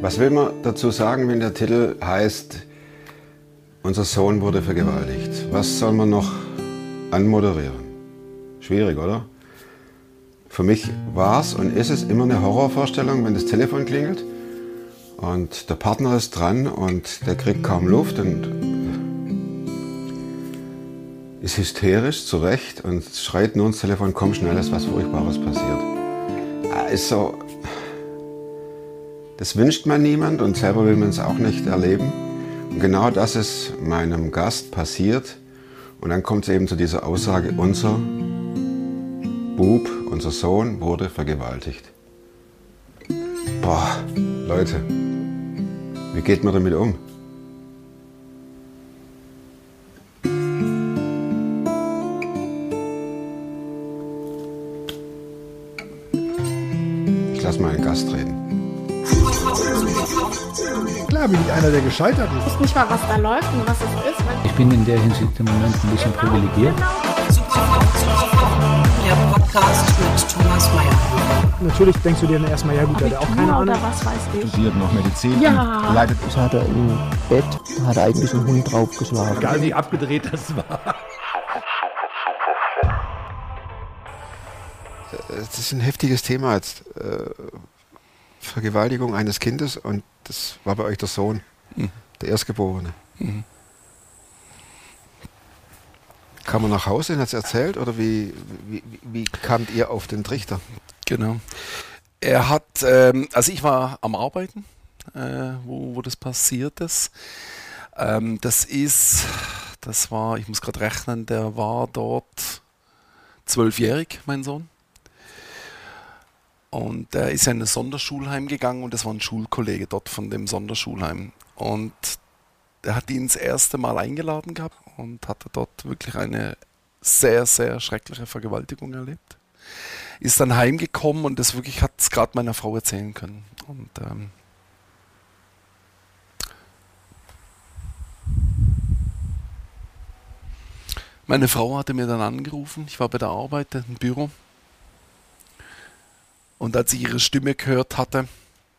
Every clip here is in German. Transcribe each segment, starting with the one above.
Was will man dazu sagen, wenn der Titel heißt, unser Sohn wurde vergewaltigt? Was soll man noch anmoderieren? Schwierig, oder? Für mich war es und ist es immer eine Horrorvorstellung, wenn das Telefon klingelt und der Partner ist dran und der kriegt kaum Luft und ist hysterisch, zu Recht, und schreit nur ins Telefon, komm schnell, ist was Furchtbares passiert. Also, das wünscht man niemand und selber will man es auch nicht erleben. Und genau das ist meinem Gast passiert. Und dann kommt es eben zu dieser Aussage, unser Bub, unser Sohn wurde vergewaltigt. Boah, Leute, wie geht man damit um? Einer, der gescheitert ist. Ich weiß nicht mal, was da läuft und was es ist. Ich bin in der Hinsicht im Moment ein bisschen privilegiert. Der Podcast mit Thomas Mayer. Natürlich denkst du dir dann erstmal, ja gut, der hat auch keine Ahnung. was weiß ich. studiert noch Medizin Ja. leidet Das hat er im Bett, hat er eigentlich einen Hund draufgeschlagen. Egal wie abgedreht das war. Das ist ein heftiges Thema jetzt. Äh, Vergewaltigung eines Kindes und das war bei euch der Sohn, der Erstgeborene. Kam er nach Hause und hat es erzählt oder wie, wie, wie kamt ihr auf den Trichter? Genau. Er hat, ähm, also ich war am Arbeiten, äh, wo, wo das passiert ist. Ähm, das ist, das war, ich muss gerade rechnen, der war dort zwölfjährig, mein Sohn. Und er ist in ein Sonderschulheim gegangen und das war ein Schulkollege dort von dem Sonderschulheim. Und er hat ihn das erste Mal eingeladen gehabt und hatte dort wirklich eine sehr, sehr schreckliche Vergewaltigung erlebt ist dann heimgekommen und das wirklich hat es gerade meiner Frau erzählen können. Und ähm, meine Frau hatte mir dann angerufen, ich war bei der Arbeit im Büro. Und als ich ihre Stimme gehört hatte,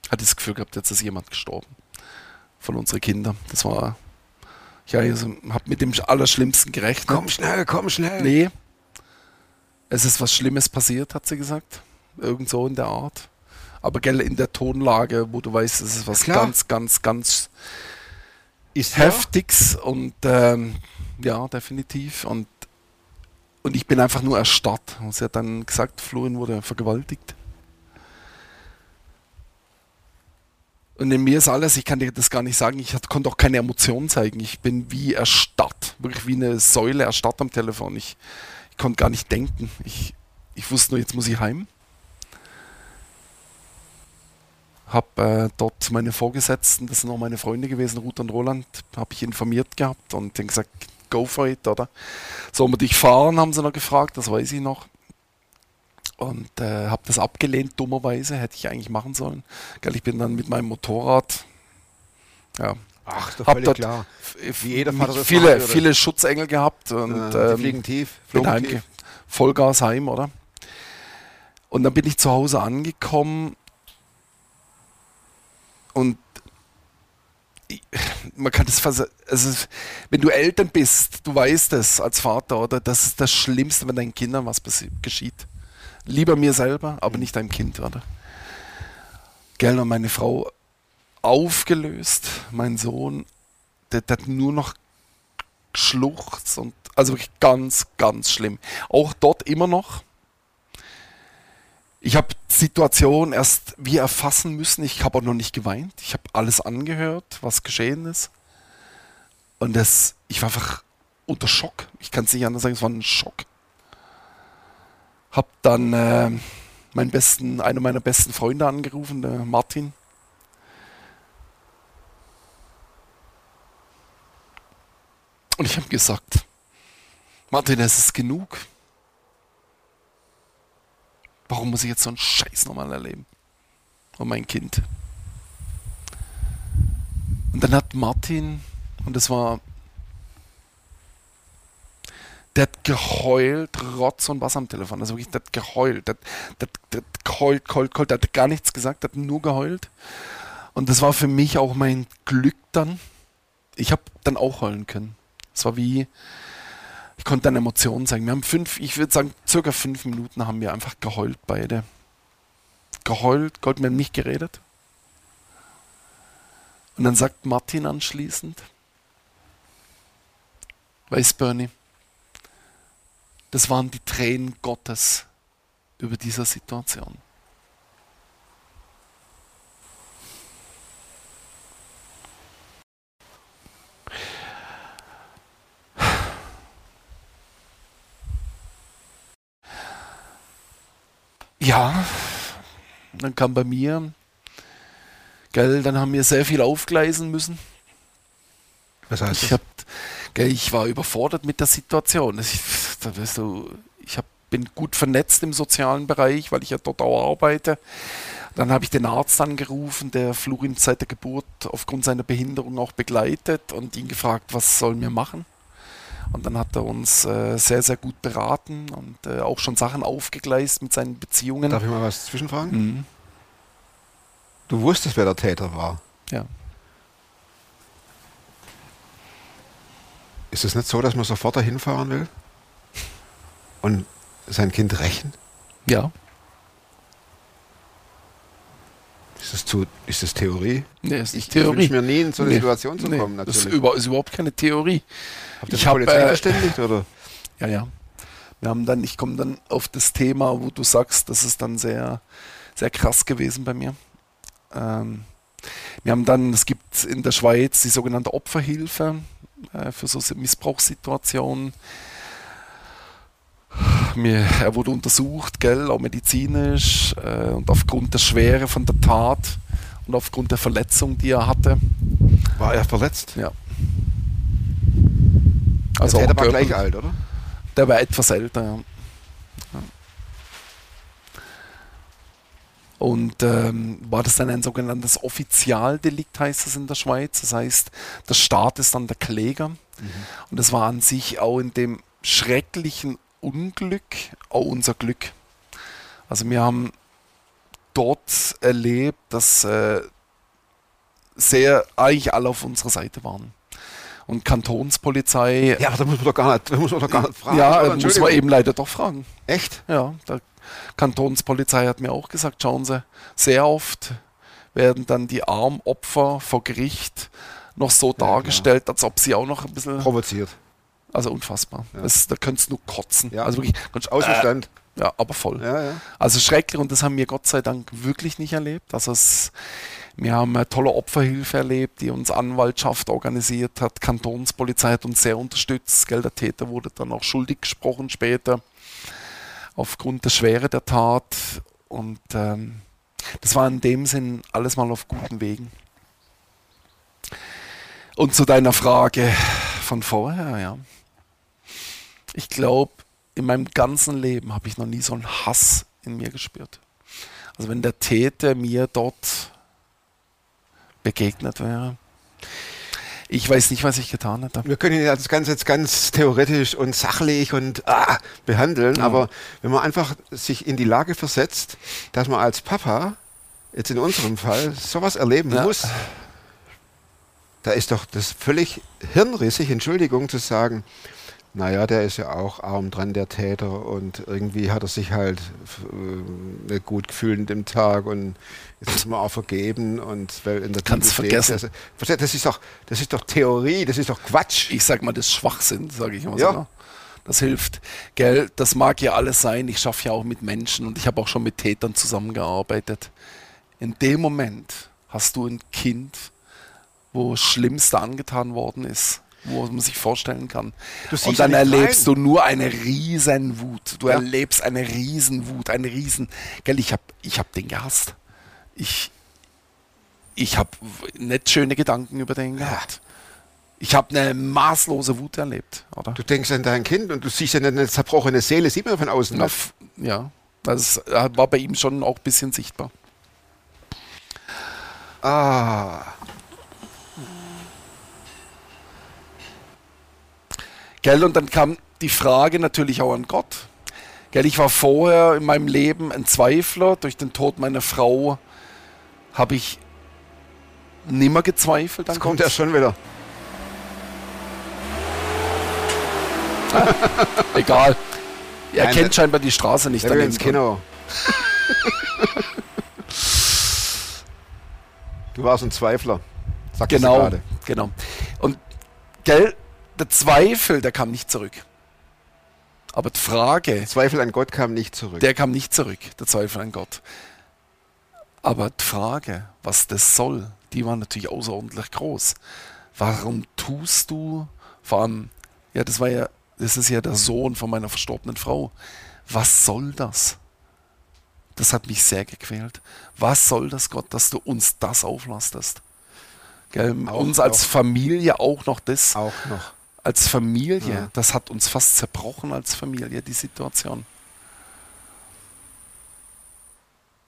hatte ich das Gefühl gehabt, jetzt ist jemand gestorben. Von unseren Kindern. Das war, ja, ich also, habe mit dem Allerschlimmsten gerechnet. Komm schnell, komm schnell. Nee. Es ist was Schlimmes passiert, hat sie gesagt. Irgend so in der Art. Aber gell, in der Tonlage, wo du weißt, es ist was Klar. ganz, ganz, ganz Ist Heftiges und ähm, ja, definitiv. Und, und ich bin einfach nur erstarrt. Und sie hat dann gesagt, Florian wurde vergewaltigt. Und in mir ist alles, ich kann dir das gar nicht sagen, ich konnte auch keine Emotionen zeigen. Ich bin wie erstarrt, wirklich wie eine Säule erstarrt am Telefon. Ich, ich konnte gar nicht denken. Ich, ich wusste nur, jetzt muss ich heim. Hab äh, dort meine Vorgesetzten, das sind auch meine Freunde gewesen, Ruth und Roland, habe ich informiert gehabt und denen gesagt, go for it, oder? Sollen wir dich fahren, haben sie noch gefragt, das weiß ich noch. Und äh, habe das abgelehnt, dummerweise, hätte ich eigentlich machen sollen. Gell, ich bin dann mit meinem Motorrad, ja, Ach, ist doch hab völlig klar. Wie jeder Vater viele, würde. viele Schutzengel gehabt und die ähm, fliegen tief, bin heimge tief. Vollgas heim, oder? Und dann bin ich zu Hause angekommen und ich, man kann das also wenn du Eltern bist, du weißt es als Vater, oder? Das ist das Schlimmste, wenn deinen Kindern was geschieht. Lieber mir selber, aber nicht deinem Kind, oder? Gell, und meine Frau aufgelöst, mein Sohn, der, der hat nur noch geschluchzt und also wirklich ganz, ganz schlimm. Auch dort immer noch. Ich habe Situation erst wie erfassen müssen. Ich habe auch noch nicht geweint. Ich habe alles angehört, was geschehen ist. Und das, ich war einfach unter Schock. Ich kann es nicht anders sagen, es war ein Schock. Hab dann äh, meinen besten, einen meiner besten Freunde angerufen, der Martin. Und ich habe gesagt, Martin, es ist genug. Warum muss ich jetzt so einen Scheiß nochmal erleben? Und mein Kind. Und dann hat Martin, und das war, Der hat geheult, Rotz und Bass am Telefon. Also wirklich, der hat geheult. Der, der, der hat geheult, geheult, geheult. Der hat gar nichts gesagt, der hat nur geheult. Und das war für mich auch mein Glück dann. Ich habe dann auch heulen können. Es war wie, ich konnte dann Emotionen zeigen. Wir haben fünf, ich würde sagen, circa fünf Minuten haben wir einfach geheult beide. Geheult, Gott, haben nicht geredet. Und dann sagt Martin anschließend, weiß Bernie, das waren die Tränen Gottes über dieser Situation. Ja, dann kam bei mir, gell, dann haben wir sehr viel aufgleisen müssen. Was heißt Ich, das? hab, gell, ich war überfordert mit der Situation. Ich, du, ich hab, bin gut vernetzt im sozialen Bereich, weil ich ja dort auch arbeite. Dann habe ich den Arzt angerufen, der Florin seit der Geburt aufgrund seiner Behinderung auch begleitet und ihn gefragt, was sollen wir machen. Und dann hat er uns äh, sehr, sehr gut beraten und äh, auch schon Sachen aufgegleist mit seinen Beziehungen. Darf ich mal was zwischenfragen? Mhm. Du wusstest, wer der Täter war. Ja. Ist es nicht so, dass man sofort dahin fahren will und sein Kind rächen? Ja. Ist das, zu, ist das Theorie? Nee, ist Ich Theorie. wünsche mir nie in so eine Nee. Situation zu Nee, kommen. das Natürlich. ist, über, ist überhaupt keine Theorie. Habt ihr ich die hab, Polizei äh, verständigt? Oder? Ja, ja. Wir haben dann, ich komme dann auf das Thema, wo du sagst, das ist dann sehr, sehr krass gewesen bei mir. Ähm, wir haben dann, es gibt in der Schweiz die sogenannte Opferhilfe äh, für so Missbrauchssituationen. Mir, er wurde untersucht, gell, auch medizinisch äh, und aufgrund der Schwere von der Tat und aufgrund der Verletzung, die er hatte. War er verletzt? Ja. Also der war gleich alt, oder? Der war etwas älter, ja. Und ähm, war das dann ein sogenanntes Offizialdelikt, heißt es in der Schweiz. Das heißt, der Staat ist dann der Kläger. Und das war an sich auch in dem schrecklichen Unglück auch unser Glück. Also wir haben dort erlebt, dass äh, sehr eigentlich alle auf unserer Seite waren. Und Kantonspolizei Ja, aber da muss man doch gar nicht, da muss man doch gar nicht fragen. ja, oder? muss man eben leider doch fragen. Echt? Ja, der Kantonspolizei hat mir auch gesagt, schauen Sie, sehr oft werden dann die Armopfer vor Gericht noch so dargestellt, als ob sie auch noch ein bisschen, Provoziert. Also unfassbar. Das, da könntest du nur kotzen. Ja. Also wirklich, ganz- Aus dem Stand. äh, ja, aber voll. Ja, ja. Also schrecklich und das haben wir Gott sei Dank wirklich nicht erlebt. Also es, wir haben eine tolle Opferhilfe erlebt, die uns Anwaltschaft organisiert hat. Kantonspolizei hat uns sehr unterstützt. Gell, der Täter wurde dann auch schuldig gesprochen später aufgrund der Schwere der Tat. Und ähm, das war in dem Sinn alles mal auf guten Wegen. Und zu deiner Frage von vorher, ja. Ich glaube, in meinem ganzen Leben habe ich noch nie so einen Hass in mir gespürt. Also wenn der Täter mir dort begegnet wäre, ich weiß nicht, was ich getan hätte. Wir können das Ganze jetzt ganz theoretisch und sachlich und ah, behandeln, Ja. aber wenn man einfach sich in die Lage versetzt, dass man als Papa, jetzt in unserem Fall, sowas erleben Ja. muss, da ist doch das völlig hirnrissig, Entschuldigung, zu sagen, naja, der ist ja auch arm dran, der Täter, und irgendwie hat er sich halt äh, nicht gut gefühlt in dem Tag und jetzt ist man auch vergeben und weil in der Kannst vergessen. steht, das, das ist doch, das ist doch Theorie, das ist doch Quatsch. Ich sag mal, das ist Schwachsinn, sage ich immer Ja. so. Ne? Das hilft. Gell, das mag ja alles sein. Ich schaffe ja auch mit Menschen und ich habe auch schon mit Tätern zusammengearbeitet. In dem Moment hast du ein Kind, wo das Schlimmste angetan worden ist, wo man sich vorstellen kann. Und dann ja erlebst rein. du nur eine riesen Wut. Du Ja. erlebst eine riesen Wut, eine riesen. Gell, ich habe ich hab den gehasst. Ich, ich habe nicht schöne Gedanken über den gehabt. Ich habe eine maßlose Wut erlebt, oder? Du denkst an dein Kind und du siehst ja eine zerbrochene Seele, sieht man von außen Na, ja, das war bei ihm schon auch ein bisschen sichtbar. Ah, Gell, und dann kam die Frage natürlich auch an Gott. Gell, ich war vorher in meinem Leben ein Zweifler. Durch den Tod meiner Frau habe ich nimmer gezweifelt an kommt er schon wieder. Egal. Er Nein, kennt der- scheinbar die Straße nicht. Der ins. Kino. du warst ein Zweifler. Sagst Genau, gerade. genau. Und gell, der Zweifel, der kam nicht zurück. Aber die Frage, Zweifel an Gott kam nicht zurück. der kam nicht zurück, der Zweifel an Gott. Aber die Frage, was das soll, die war natürlich außerordentlich groß. Warum tust du, vor allem, ja, das war ja, das ist ja der Sohn von meiner verstorbenen Frau. Was soll das? Das hat mich sehr gequält. Was soll das, Gott, dass du uns das auflastest? Gell, Auch uns als noch. Familie auch noch das auch noch. Als Familie, Ja. das hat uns fast zerbrochen als Familie, die Situation.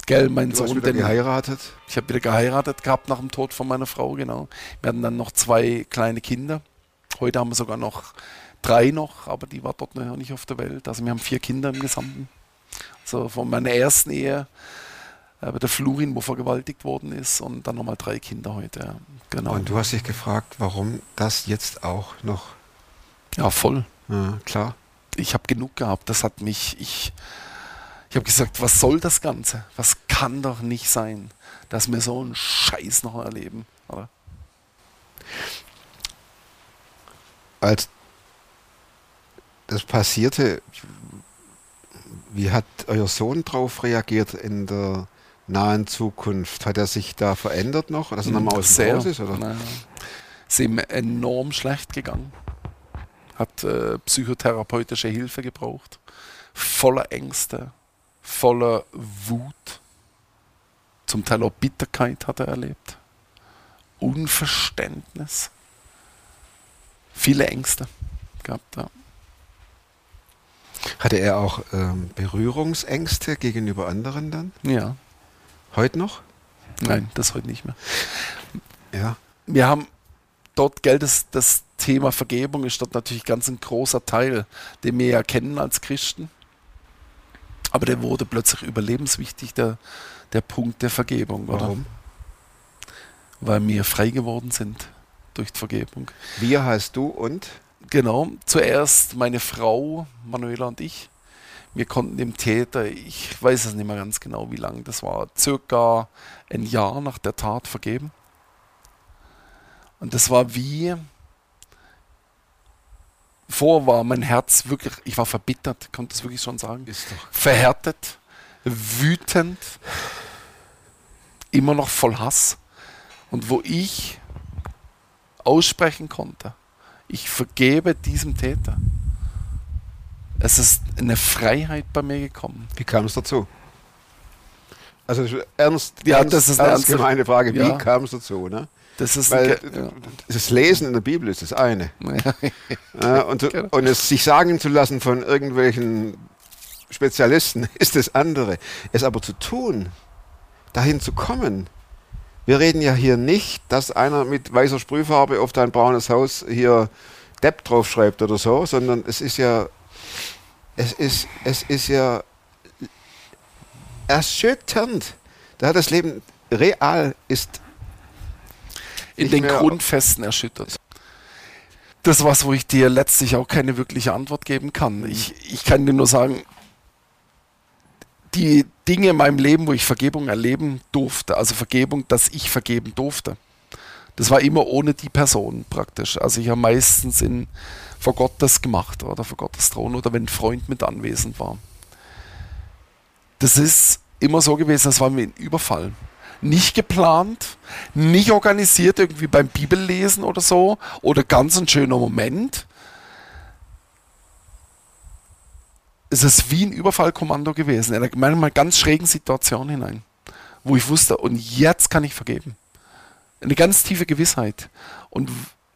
Gell, mein Du hast Sohn, wieder den, geheiratet. ich habe wieder geheiratet gehabt nach dem Tod von meiner Frau, genau. Wir hatten dann noch zwei kleine Kinder. Heute haben wir sogar noch drei noch, aber die war dort noch nicht auf der Welt. Also wir haben vier Kinder im Gesamten. So von meiner ersten Ehe, äh, der Florin, wo vergewaltigt worden ist, und dann nochmal drei Kinder heute. Genau. Und du hast dich gefragt, warum das jetzt auch noch. Ja, voll. Ja, klar. ich habe genug gehabt. Das hat mich, ich, ich habe gesagt, was soll das Ganze? Was kann doch nicht sein, dass wir so einen Scheiß noch erleben, oder? Als das passierte, wie hat euer Sohn darauf reagiert in der nahen Zukunft? Hat er sich da verändert noch? Dass er nochmal aus dem. Haus ist? Oder? Ist ihm enorm schlecht gegangen. Hat äh, psychotherapeutische Hilfe gebraucht. Voller Ängste, voller Wut. Zum Teil auch Bitterkeit hat er erlebt. Unverständnis. Viele Ängste gehabt. Ja. Hatte er auch ähm, Berührungsängste gegenüber anderen dann? ja. Heute noch? Nein, das heute nicht mehr. Ja. Wir haben dort, gell, das, das Thema Vergebung ist dort natürlich ganz ein großer Teil, den wir ja kennen als Christen. Aber der wurde plötzlich überlebenswichtig, der, der Punkt der Vergebung, oder? Warum? Weil wir frei geworden sind durch die Vergebung. Wir heißt du und? Genau, zuerst meine Frau, Manuela und ich. Wir konnten dem Täter, ich weiß es nicht mehr ganz genau, wie lange das war, circa ein Jahr nach der Tat vergeben. Und das war wie, vor war mein Herz wirklich, ich war verbittert, konnte es wirklich schon sagen. Ist doch. Verhärtet, wütend, immer noch voll Hass. Und wo ich aussprechen konnte, ich vergebe diesem Täter. Es ist eine Freiheit bei mir gekommen. Wie kam es dazu? Also ernst, Ja, ernst, das ist eine ernst gemeine Frage. Wie Ja. kam es dazu? Ne? Das ist Weil ein Ge- das Lesen in der Bibel ist das eine. ja. Ja, und, so- Genau. und es sich sagen zu lassen von irgendwelchen Spezialisten ist das andere. Es aber zu tun, dahin zu kommen. Wir reden ja hier nicht, dass einer mit weißer Sprühfarbe auf dein braunes Haus hier Depp draufschreibt oder so, sondern es ist ja, es ist, es ist ja erschütternd. Da hat das Leben real ist in den Grundfesten erschüttert. Das was, wo ich dir letztlich auch keine wirkliche Antwort geben kann. Ich, ich kann dir nur sagen, die Dinge in meinem Leben, wo ich Vergebung erleben durfte, also Vergebung, dass ich vergeben durfte, das war immer ohne die Person praktisch. Also ich habe meistens in, vor Gott das gemacht oder vor Gottes Thron oder wenn ein Freund mit anwesend war. Das ist immer so gewesen, das war wie ein Überfall. Nicht geplant, nicht organisiert irgendwie beim Bibellesen oder so oder ganz ein schöner Moment. Es ist wie ein Überfallkommando gewesen, in einer ganz schrägen Situation hinein, wo ich wusste, und jetzt kann ich vergeben. Eine ganz tiefe Gewissheit. Und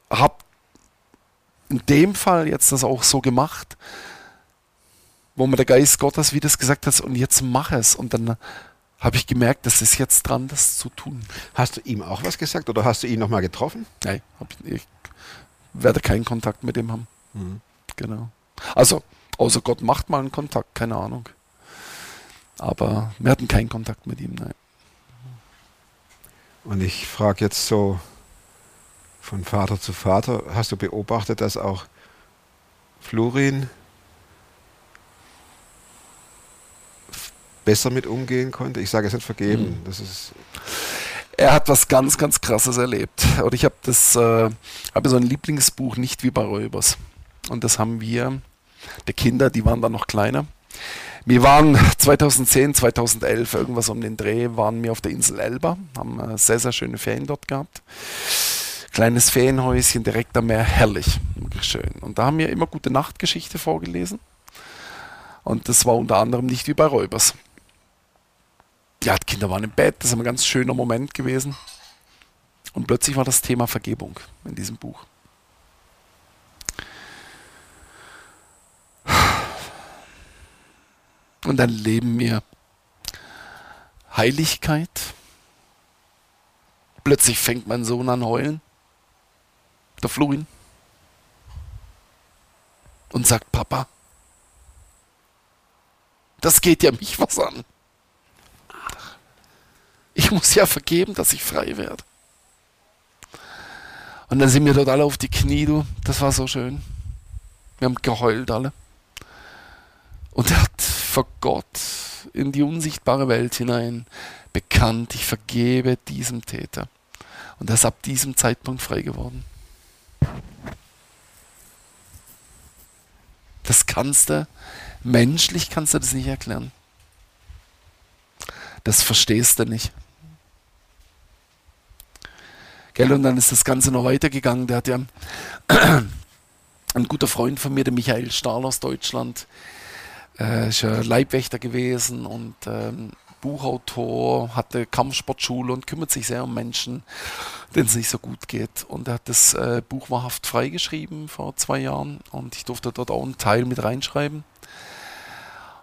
habe in dem Fall jetzt das auch so gemacht, wo mir der Geist Gottes, wie das gesagt hat, und jetzt mach es. Und dann habe ich gemerkt, das ist jetzt dran, das zu tun. Hast du ihm auch was gesagt oder hast du ihn nochmal getroffen? Nein, ich, ich werde keinen Kontakt mit ihm haben. Mhm. Genau. Also, außer Gott macht mal einen Kontakt, keine Ahnung. Aber wir hatten keinen Kontakt mit ihm, nein. Und ich frage jetzt so von Vater zu Vater, hast du beobachtet, dass auch Florin besser mit umgehen konnte? Ich sage jetzt nicht vergeben, das ist Er hat was ganz, ganz Krasses erlebt. Und ich habe das, äh, habe so ein Lieblingsbuch, nicht wie bei Räubers. Und das haben wir, der Kinder, die waren dann noch kleiner. Wir waren 2010, 2011, irgendwas um den Dreh, waren wir auf der Insel Elba, haben äh, sehr, sehr schöne Ferien dort gehabt. Kleines Ferienhäuschen direkt am Meer, herrlich, wirklich schön. Und da haben wir immer gute Nachtgeschichte vorgelesen. Und das war unter anderem nicht wie bei Räubers. Ja, die Kinder waren im Bett, das ist ein ganz schöner Moment gewesen. Und plötzlich war das Thema Vergebung in diesem Buch. Und dann leben wir Heiligkeit. Plötzlich fängt mein Sohn an heulen, der Florin, und sagt, Papa, das geht ja mich was an. Ich muss ja vergeben, dass ich frei werde. Und dann sind wir dort alle auf die Knie, du. Das war so schön. Wir haben geheult alle. Und er hat vor Gott in die unsichtbare Welt hinein bekannt, ich vergebe diesem Täter. Und er ist ab diesem Zeitpunkt frei geworden. Das kannst du, menschlich kannst du das nicht erklären. Das verstehst du nicht. Gell, und dann ist das Ganze noch weitergegangen. Der hat ja ein guter Freund von mir, der Michael Stahl aus Deutschland, äh, ist ja Leibwächter gewesen und ähm, Buchautor, hatte Kampfsportschule und kümmert sich sehr um Menschen, denen es nicht so gut geht. Und er hat das äh, Buch wahrhaft freigeschrieben vor zwei Jahren und ich durfte dort auch einen Teil mit reinschreiben.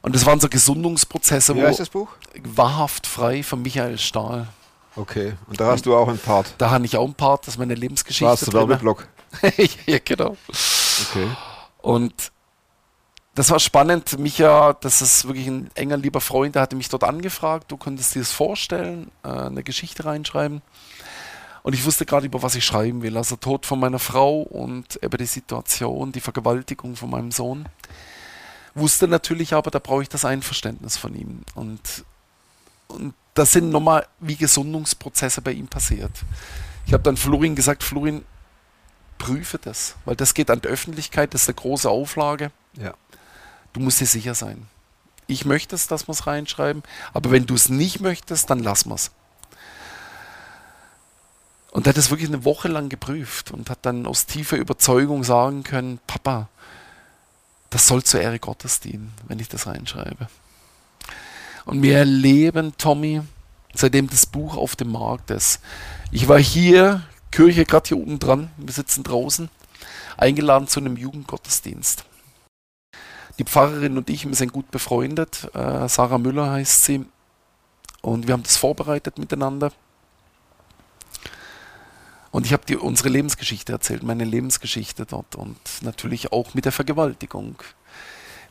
Und das waren so Gesundungsprozesse, Wie heißt das Buch? wahrhaft frei von Michael Stahl. Okay, und da hast du auch einen Part. Da habe ich auch ein Part, das ist meine Lebensgeschichte. Warst du drin. Werbeblock? ja, genau. Okay. Und das war spannend. Micha, das ist wirklich ein enger, lieber Freund, der hatte mich dort angefragt, du könntest dir das vorstellen, äh, eine Geschichte reinschreiben. Und ich wusste gerade, über was ich schreiben will. Also Tod von meiner Frau und über die Situation, die Vergewaltigung von meinem Sohn. Wusste natürlich aber, da brauche ich das Einverständnis von ihm. Und, und das sind nochmal wie Gesundungsprozesse bei ihm passiert. Ich habe dann Florin gesagt, Florin, prüfe das, weil das geht an die Öffentlichkeit, das ist eine große Auflage. Ja. Du musst dir sicher sein. Ich möchte es, dass wir es reinschreiben, aber wenn du es nicht möchtest, dann lass wir es. Und er hat es wirklich eine Woche lang geprüft und hat dann aus tiefer Überzeugung sagen können, Papa, das soll zur Ehre Gottes dienen, wenn ich das reinschreibe. Und wir erleben, Tommy, seitdem das Buch auf dem Markt ist. Ich war hier, Kirche gerade hier oben dran, wir sitzen draußen, eingeladen zu einem Jugendgottesdienst. Die Pfarrerin und ich, wir sind gut befreundet. Äh, Sarah Müller heißt sie. Und wir haben das vorbereitet miteinander. Und ich habe dir unsere Lebensgeschichte erzählt, meine Lebensgeschichte dort und natürlich auch mit der Vergewaltigung.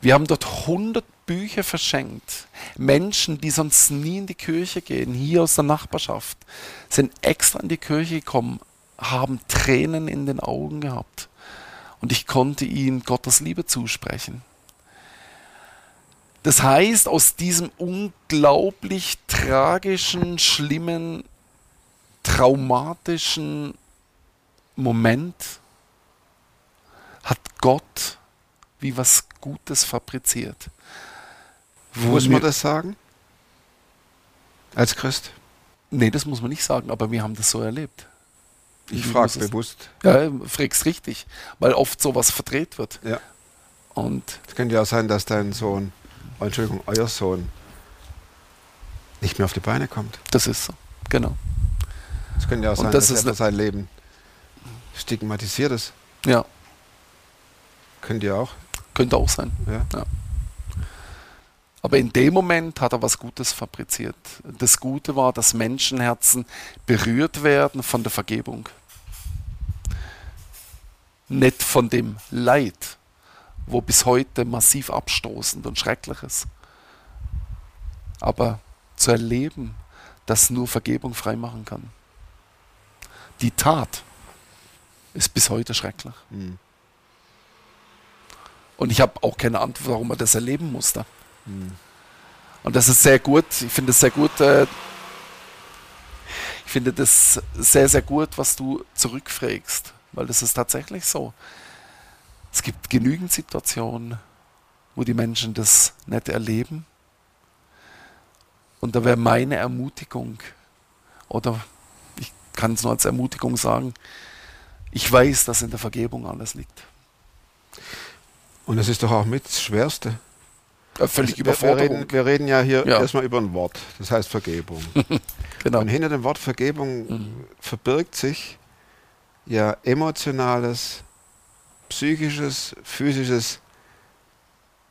Wir haben dort 100 Bücher verschenkt. Menschen, die sonst nie in die Kirche gehen, hier aus der Nachbarschaft, sind extra in die Kirche gekommen, haben Tränen in den Augen gehabt. Und ich konnte ihnen Gottes Liebe zusprechen. Das heißt, aus diesem unglaublich tragischen, schlimmen, traumatischen Moment hat Gott wie was Gutes fabriziert. Wo Muss man das sagen? Als Christ? Nee, das muss man nicht sagen, aber wir haben das so erlebt. Ich frage bewusst. Ja, fragst richtig, weil oft sowas verdreht wird. Ja. Und Es könnte ja auch sein, dass dein Sohn, oh, Entschuldigung, euer Sohn, nicht mehr auf die Beine kommt. das ist so. Genau. Es könnte ja auch sein, das dass ist er ne- sein Leben stigmatisiert ist. Ja, Könnte ja auch. Könnte auch sein. Ja. Aber in dem Moment hat er was Gutes fabriziert. Das Gute war, dass Menschenherzen berührt werden von der Vergebung. Nicht von dem Leid, wo bis heute massiv abstoßend und schrecklich ist. Aber zu erleben, dass nur Vergebung freimachen kann. Die Tat ist bis heute schrecklich. Mhm. Und ich habe auch keine Antwort, warum man das erleben musste. Und das ist sehr gut. Ich finde es sehr gut. Äh, ich finde das sehr, sehr gut, was du zurückfragst. Weil das ist tatsächlich so. Es gibt genügend Situationen, wo die Menschen das nicht erleben. Und da wäre meine Ermutigung, oder ich kann es nur als Ermutigung sagen, ich weiß, dass in der Vergebung alles liegt. Und das ist doch auch mit das Schwerste. Äh, Völlig wir, wir, Überforderung. reden, wir reden ja hier Ja. erstmal über ein Wort, das heißt Vergebung. genau. Und hinter dem Wort Vergebung Mhm. verbirgt sich ja emotionales, psychisches, physisches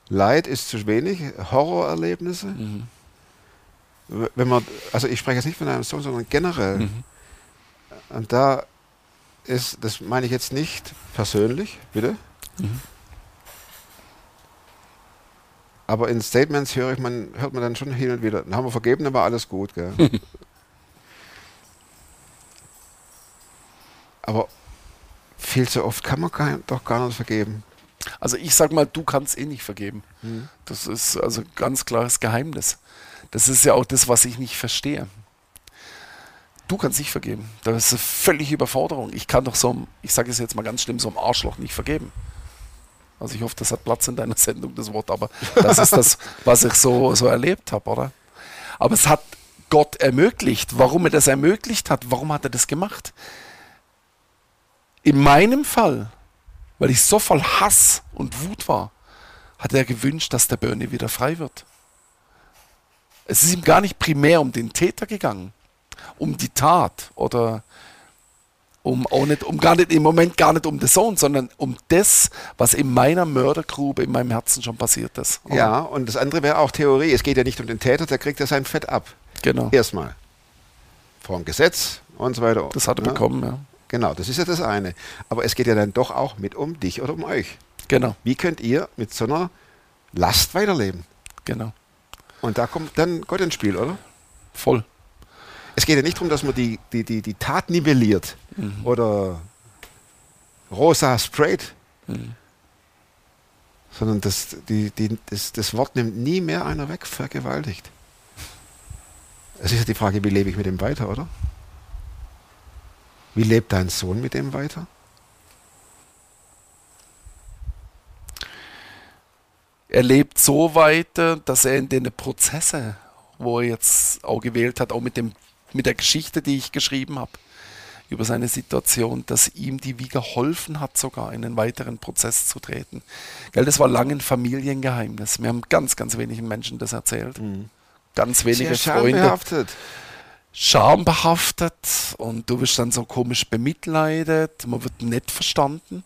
Leid ist zu wenig, Horrorerlebnisse. Mhm. Wenn man, also ich spreche jetzt nicht von einem Sohn, sondern generell. Mhm. Und da ist, das meine ich jetzt nicht persönlich, bitte. Mhm. Aber in Statements höre ich man, hört man dann schon hin und wieder, dann haben wir vergeben, dann war alles gut. Gell? Aber viel zu oft kann man gar, doch gar nicht vergeben. Also ich sag mal, du kannst eh nicht vergeben. Mhm. Das ist also ganz klares Geheimnis. Das ist ja auch das, was ich nicht verstehe. Du kannst nicht vergeben. Das ist eine völlige Überforderung. Ich kann doch so, einem- ich sage es jetzt mal ganz schlimm, so einem Arschloch nicht vergeben. Also ich hoffe, das hat Platz in deiner Sendung, das Wort, aber das ist das, was ich so, so erlebt habe, oder? Aber es hat Gott ermöglicht. Warum er das ermöglicht hat, warum hat er das gemacht? In meinem Fall, weil ich so voll Hass und Wut war, hat er gewünscht, dass der Bernie wieder frei wird. Es ist ihm gar nicht primär um den Täter gegangen, um die Tat oder um auch nicht, um gar nicht im Moment gar nicht um den Sohn, sondern um das, was in meiner Mördergrube in meinem Herzen schon passiert ist. Oder? Ja, und das andere wäre auch Theorie. Es geht ja nicht um den Täter, der kriegt ja sein Fett ab. genau. Erstmal. Vor dem Gesetz und so weiter. Das hat er Ja, bekommen, ja. Genau, das ist ja das eine. Aber es geht ja dann doch auch mit um dich oder um euch. Genau, Wie könnt ihr mit so einer Last weiterleben? genau. Und da kommt dann Gott ins Spiel, oder? Voll. Es geht ja nicht darum, dass man die, die, die, die Tat nivelliert oder rosa sprayt, sondern das, die, die, das, das Wort nimmt nie mehr einer weg, vergewaltigt. Es ist ja die Frage, wie lebe ich mit dem weiter, oder? Wie lebt dein Sohn mit dem weiter? er lebt so weiter, dass er in den Prozesse, wo er jetzt auch gewählt hat, auch mit, dem, mit der Geschichte, die ich geschrieben habe, über seine Situation, dass ihm die wie geholfen hat, sogar in einen weiteren Prozess zu treten. Gell, das war lange ein Familiengeheimnis. Wir haben ganz, ganz wenigen Menschen das erzählt. Ganz wenige Sehr Freunde schambehaftet. schambehaftet und du wirst dann so komisch bemitleidet, man wird nicht verstanden.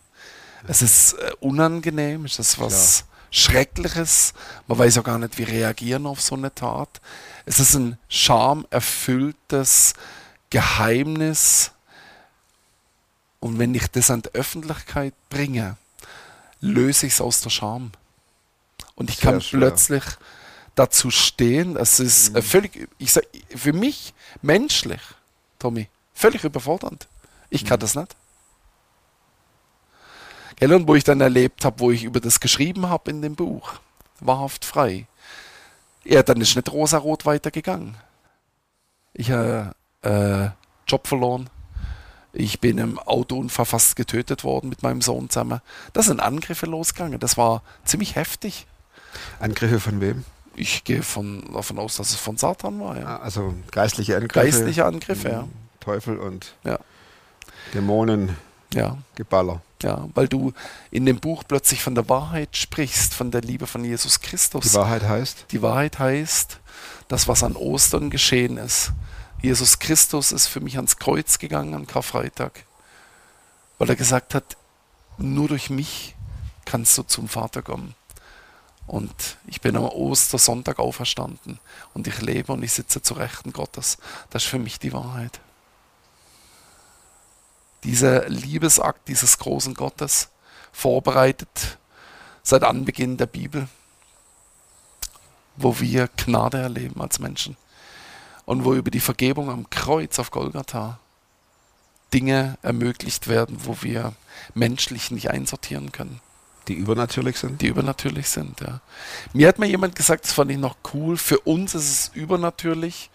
Es ist äh, unangenehm, es ist was Schreckliches. Man weiß auch gar nicht, wie reagieren auf so eine Tat. Es ist ein schamerfülltes Geheimnis. Und wenn ich das an die Öffentlichkeit bringe, löse ich es aus der Scham. Und ich Sehr kann schwer. plötzlich dazu stehen. Es ist äh, völlig, ich sag, für mich menschlich, Tommy, völlig überfordernd. Ich kann das nicht. Gell, und wo ich dann erlebt habe, wo ich über das geschrieben habe in dem Buch, wahrhaft frei, ja, dann ist nicht rosa-rot weitergegangen. Ich habe äh, Job verloren. Ich bin im Autounfall fast getötet worden mit meinem Sohn zusammen. Da sind Angriffe losgegangen. Das war ziemlich heftig. Angriffe von wem? Ich gehe von, davon aus, dass es von Satan war. Ja. Ah, Also geistliche Angriffe. Geistliche Angriffe, ja. Teufel und Ja. Dämonen, ja. Geballer. Ja, weil du in dem Buch plötzlich von der Wahrheit sprichst, von der Liebe von Jesus Christus. Die Wahrheit heißt, Die Wahrheit heißt, das, was an Ostern geschehen ist. Jesus Christus ist für mich ans Kreuz gegangen am Karfreitag, weil er gesagt hat, nur durch mich kannst du zum Vater kommen. Und ich bin am Ostersonntag auferstanden und ich lebe und ich sitze zu Rechten Gottes. Das ist für mich die Wahrheit. Dieser Liebesakt dieses großen Gottes, vorbereitet seit Anbeginn der Bibel, wo wir Gnade erleben als Menschen und wo über die Vergebung am Kreuz auf Golgatha Dinge ermöglicht werden, wo wir menschlich nicht einsortieren können, Die übernatürlich sind? die übernatürlich sind. Ja. Mir hat mal jemand gesagt, das fand ich noch cool, für uns ist es übernatürlich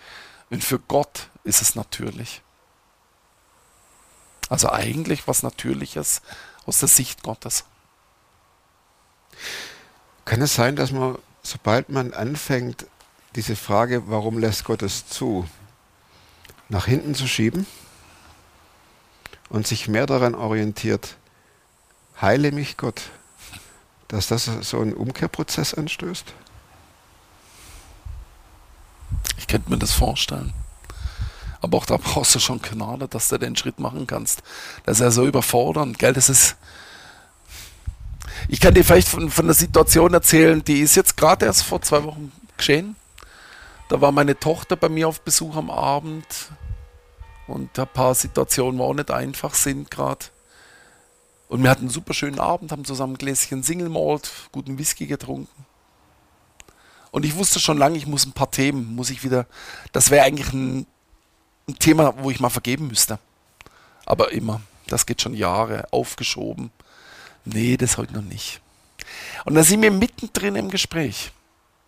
und für Gott ist es natürlich. Also eigentlich was Natürliches aus der Sicht Gottes. Kann es sein, dass man, sobald man anfängt, diese Frage, warum lässt Gott es zu, nach hinten zu schieben und sich mehr daran orientiert, heile mich Gott, dass das so einen Umkehrprozess anstößt? Ich könnte mir das vorstellen. Aber auch da brauchst du schon Gnade, dass du den Schritt machen kannst. Das ist ja so überfordernd, gell? Das ist. Ich kann dir vielleicht von, von der Situation erzählen, die ist jetzt gerade erst vor zwei Wochen geschehen. Da war meine Tochter bei mir auf Besuch am Abend und ein paar Situationen, wo auch nicht einfach sind gerade. Und wir hatten einen super schönen Abend, haben zusammen ein Gläschen Single Malt, guten Whisky getrunken. Und ich wusste schon lange, ich muss ein paar Themen, muss ich wieder, das wäre eigentlich ein, ein Thema, wo ich mal vergeben müsste. Aber immer, das geht schon Jahre, aufgeschoben. Nee, das heute noch nicht. Und da sind wir mittendrin im Gespräch.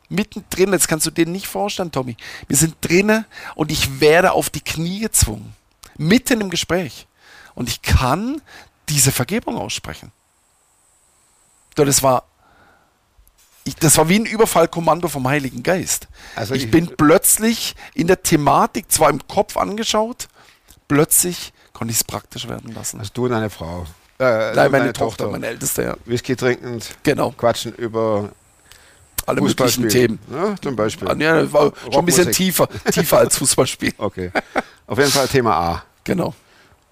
Mittendrin, jetzt kannst du dir nicht vorstellen, Tommy. Wir sind drinnen und ich werde auf die Knie gezwungen. Mitten im Gespräch. Und ich kann diese Vergebung aussprechen. So, das war ich, das war wie ein Überfallkommando vom Heiligen Geist. Also ich, ich- bin plötzlich in der Thematik, zwar im Kopf angeschaut, plötzlich konnte ich es praktisch werden lassen. Also du und deine Frau. Äh, Nein, meine deine Tochter, meine Älteste, ja. Whisky trinkend, Genau, quatschen über alle möglichen. Themen. Ja, zum Beispiel. Ah, ja, war schon ein bisschen tiefer, tiefer als Fußballspiel. Okay. Auf jeden Fall Thema A. Genau.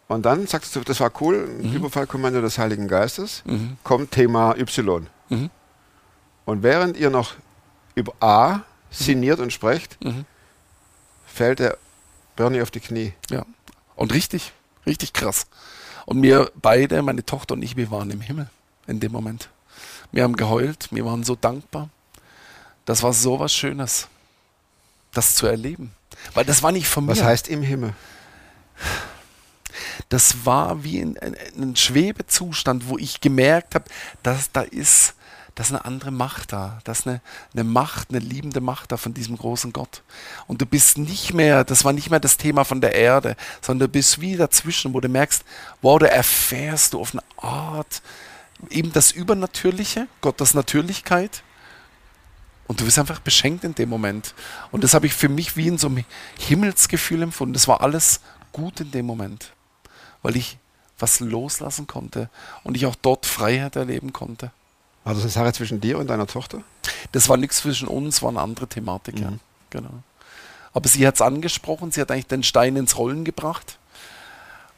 Und dann sagst du, das war cool, ein Überfallkommando des Heiligen Geistes. Kommt Thema Y. Mhm. Und während ihr noch über A sinniert und sprecht, Mhm. fällt der Bernie auf die Knie. Ja. Und richtig, richtig krass. Und wir beide, meine Tochter und ich, wir waren im Himmel in dem Moment. Wir haben geheult, wir waren so dankbar. Das war so was Schönes, das zu erleben. Weil das war nicht von mir. Was heißt im Himmel? das war wie ein, ein, ein Schwebezustand, wo ich gemerkt habe, dass da ist, da ist eine andere Macht da. Da ist eine, eine Macht, eine liebende Macht da von diesem großen Gott. Und du bist nicht mehr, das war nicht mehr das Thema von der Erde, sondern du bist wie dazwischen, wo du merkst, wow, da erfährst du auf eine Art eben das Übernatürliche, Gottes Natürlichkeit. Und du bist einfach beschenkt in dem Moment. Und das habe ich für mich wie in so einem Himmelsgefühl empfunden. Das war alles gut in dem Moment, weil ich was loslassen konnte und ich auch dort Freiheit erleben konnte. War das eine Sache zwischen dir und deiner Tochter? Das war nichts zwischen uns, war eine andere Thematik, ja. Mhm. Genau. Aber sie hat es angesprochen, sie hat eigentlich den Stein ins Rollen gebracht.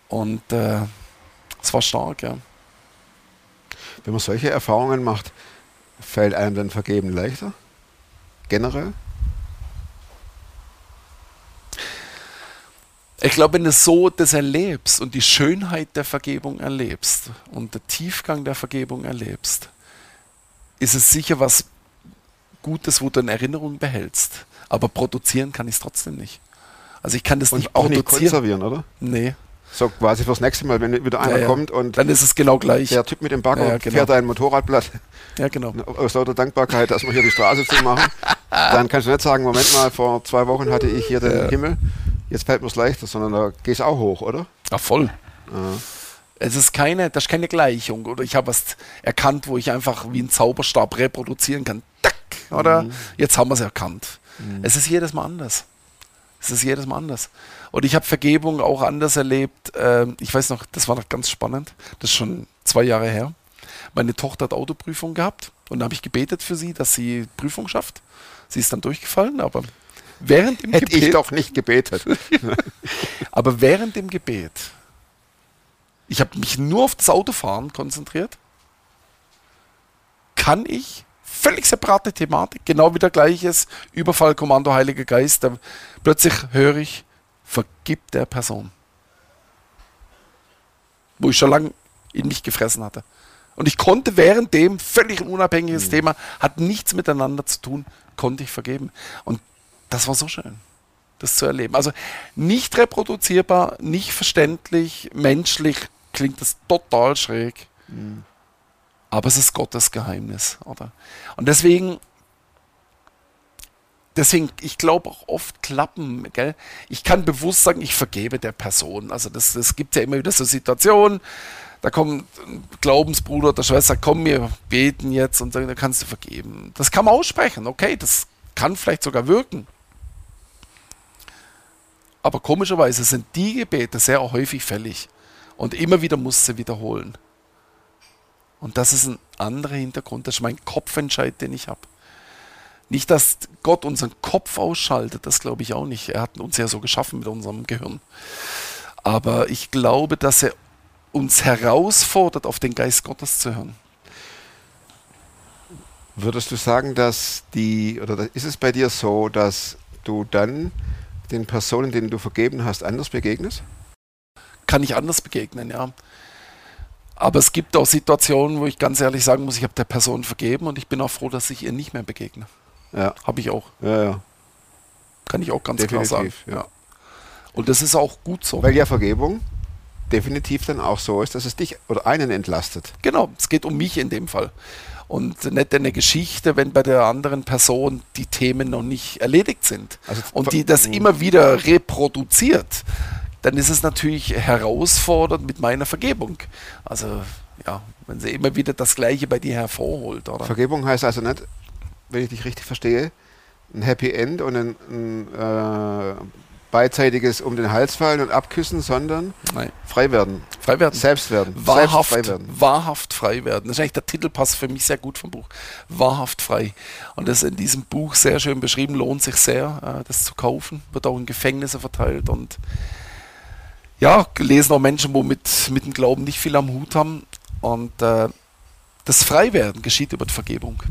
Und äh, es war stark, ja. Wenn man solche Erfahrungen macht, fällt einem dann Vergeben leichter? Generell? Ich glaube, wenn du so das erlebst und die Schönheit der Vergebung erlebst und der Tiefgang der Vergebung erlebst, ist es sicher was Gutes, wo du in Erinnerung behältst. Aber produzieren kann ich es trotzdem nicht. Also ich kann das Und nicht auch nicht produzieren. konservieren, oder? nee, So quasi fürs nächste Mal, wenn wieder einer Ja, ja. kommt und dann ist es genau gleich. der Typ mit dem Bagger Ja, ja, genau. fährt ein Motorradblatt Ja, genau. aus lauter Dankbarkeit, dass wir hier die Straße zu machen, dann kannst du nicht sagen, Moment mal, vor zwei Wochen hatte ich hier den Ja. Himmel, jetzt fällt mir es leichter, sondern da gehst du auch hoch, oder? Ja, voll. Es ist keine, das ist keine Gleichung. Oder ich habe was erkannt, wo ich einfach wie ein Zauberstab reproduzieren kann. Tack, oder? Jetzt haben wir es erkannt. Es ist jedes Mal anders. Es ist jedes Mal anders. Und ich habe Vergebung auch anders erlebt. Ähm, ich weiß noch, das war noch ganz spannend. Das ist schon zwei Jahre her. Meine Tochter hat Autoprüfung gehabt und da habe ich gebetet für sie, dass sie Prüfung schafft. Sie ist dann durchgefallen, aber während dem Hätte Gebet, ich doch nicht gebetet. aber während dem Gebet, ich habe mich nur auf das Autofahren konzentriert, kann ich völlig separate Thematik, genau wie der gleiches Überfall, Kommando, Heiliger Geist, da plötzlich höre ich, vergib der Person. Wo ich schon lange in mich gefressen hatte. Und ich konnte währenddem, völlig ein Mhm. unabhängiges Thema, hat nichts miteinander zu tun, konnte ich vergeben. Und das war so schön, das zu erleben. Also nicht reproduzierbar, nicht verständlich, menschlich klingt das total schräg. Mhm. Aber es ist Gottes Geheimnis, oder? Und deswegen, deswegen, ich glaube auch oft klappen, gell? Ich kann bewusst sagen, ich vergebe der Person. Also das, das gibt ja immer wieder so Situationen, da kommt ein Glaubensbruder oder Schwester, komm, wir beten jetzt und sagen, da kannst du vergeben. Das kann man aussprechen, okay, das kann vielleicht sogar wirken. Aber komischerweise sind die Gebete sehr häufig fällig und immer wieder muss sie wiederholen. Und das ist ein anderer Hintergrund, das ist mein Kopfentscheid, den ich habe. Nicht, dass Gott unseren Kopf ausschaltet, das glaube ich auch nicht. Er hat uns ja so geschaffen mit unserem Gehirn. Aber ich glaube, dass er uns herausfordert, auf den Geist Gottes zu hören. Würdest du sagen, dass die, oder ist es bei dir so, dass du dann den Personen, denen du vergeben hast, anders begegnest? Kann ich anders begegnen, ja. Aber es gibt auch Situationen, wo ich ganz ehrlich sagen muss, ich habe der Person vergeben und ich bin auch froh, dass ich ihr nicht mehr begegne. Ja, Habe ich auch. ja, ja. Kann ich auch ganz klar sagen. Definitiv, ja. Und das ist auch gut so. Weil ja Vergebung definitiv dann auch so ist, dass es dich oder einen entlastet. Genau, es geht um mich in dem Fall. Und nicht eine Geschichte, wenn bei der anderen Person die Themen noch nicht erledigt sind. Also und die das immer wieder reproduziert, dann ist es natürlich herausfordernd mit meiner Vergebung. Also, ja, wenn sie immer wieder das Gleiche bei dir hervorholt, oder? Vergebung heißt also nicht, wenn ich dich richtig verstehe, ein Happy End und ein, ein äh, beidseitiges um den Hals fallen und abküssen, sondern Nein, frei werden, frei werden. selbst werden, Wahrhaft, selbst frei werden. wahrhaft frei werden. Das ist eigentlich der Titel passt für mich sehr gut vom Buch. Wahrhaft frei. Und das ist in diesem Buch sehr schön beschrieben, lohnt sich sehr, äh, das zu kaufen. Wird auch in Gefängnisse verteilt und ja, gelesen auch Menschen, wo mit, mit dem Glauben nicht viel am Hut haben. Und äh, das Freiwerden geschieht über die Vergebung.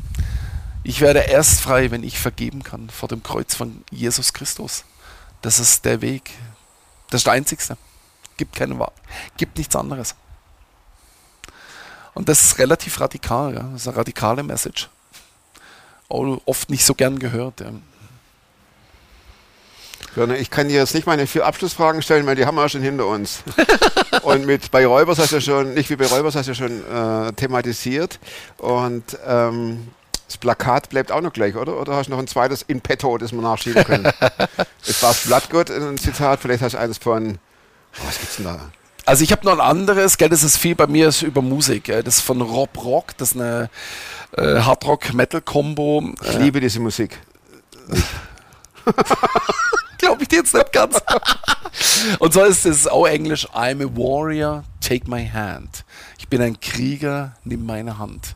Ich werde erst frei, wenn ich vergeben kann vor dem Kreuz von Jesus Christus. Das ist der Weg. Das ist der einzigste. Gibt keine Wahl. Gibt nichts anderes. Und das ist relativ radikal, ja. Das ist eine radikale Message. Auch oft nicht so gern gehört. Ja. Ich kann dir jetzt nicht meine vier Abschlussfragen stellen, weil die haben wir schon hinter uns. Und mit bei Räubers hast du schon, nicht wie bei Räubers hast du schon äh, thematisiert. Und ähm, das Plakat bleibt auch noch gleich, oder? Oder hast du noch ein zweites in petto, das wir nachschieben können? Jetzt war es Blattgott, ein Zitat, vielleicht hast du eines von, oh, was gibt's denn da? Also ich habe noch ein anderes, gell, das ist viel bei mir ist über Musik. Gell. Das ist von Rob Rock, das ist eine äh, Hardrock-Metal-Kombo. Ich liebe diese Musik. glaube ich dir jetzt nicht ganz. Und so ist es auch Englisch. I'm a warrior, take my hand. Ich bin ein Krieger, nimm meine Hand.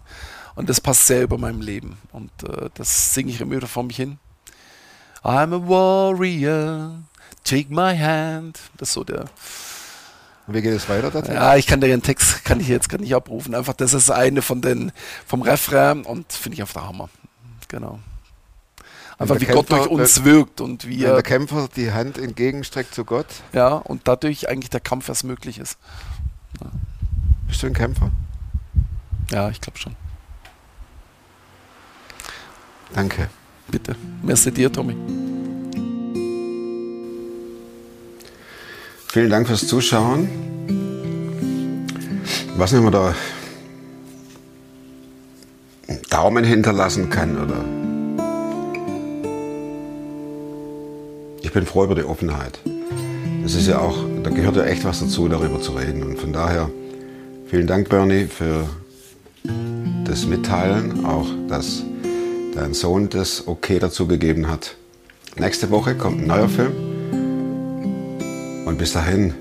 Und das passt sehr über meinem Leben. Und äh, das singe ich immer wieder vor mich hin. I'm a warrior, take my hand. Das ist so der. Und wie geht es weiter dazu? Ja, ich kann dir den Text kann ich jetzt gar nicht abrufen. Einfach, das ist eine von den vom Refrain und finde ich einfach der Hammer. Genau. Einfach wie Gott Kämpfer- durch uns wirkt und wie Wenn er der Kämpfer die Hand entgegenstreckt zu Gott, Ja, und dadurch eigentlich der Kampf erst möglich ist. bist du ein Kämpfer? Ja, ich glaube schon. Danke. Bitte. Merci dir, Tommy. Vielen Dank fürs Zuschauen. Was nicht man da einen Daumen hinterlassen kann oder ich bin froh über die Offenheit. Das ist ja auch, da gehört ja echt was dazu, darüber zu reden. Und von daher vielen Dank, Bernie, für das Mitteilen, auch dass dein Sohn das okay dazu gegeben hat. Nächste Woche kommt ein neuer Film. Und bis dahin,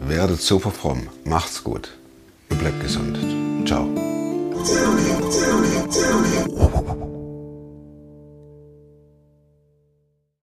werdet super fromm, macht's gut und bleibt gesund. Ciao.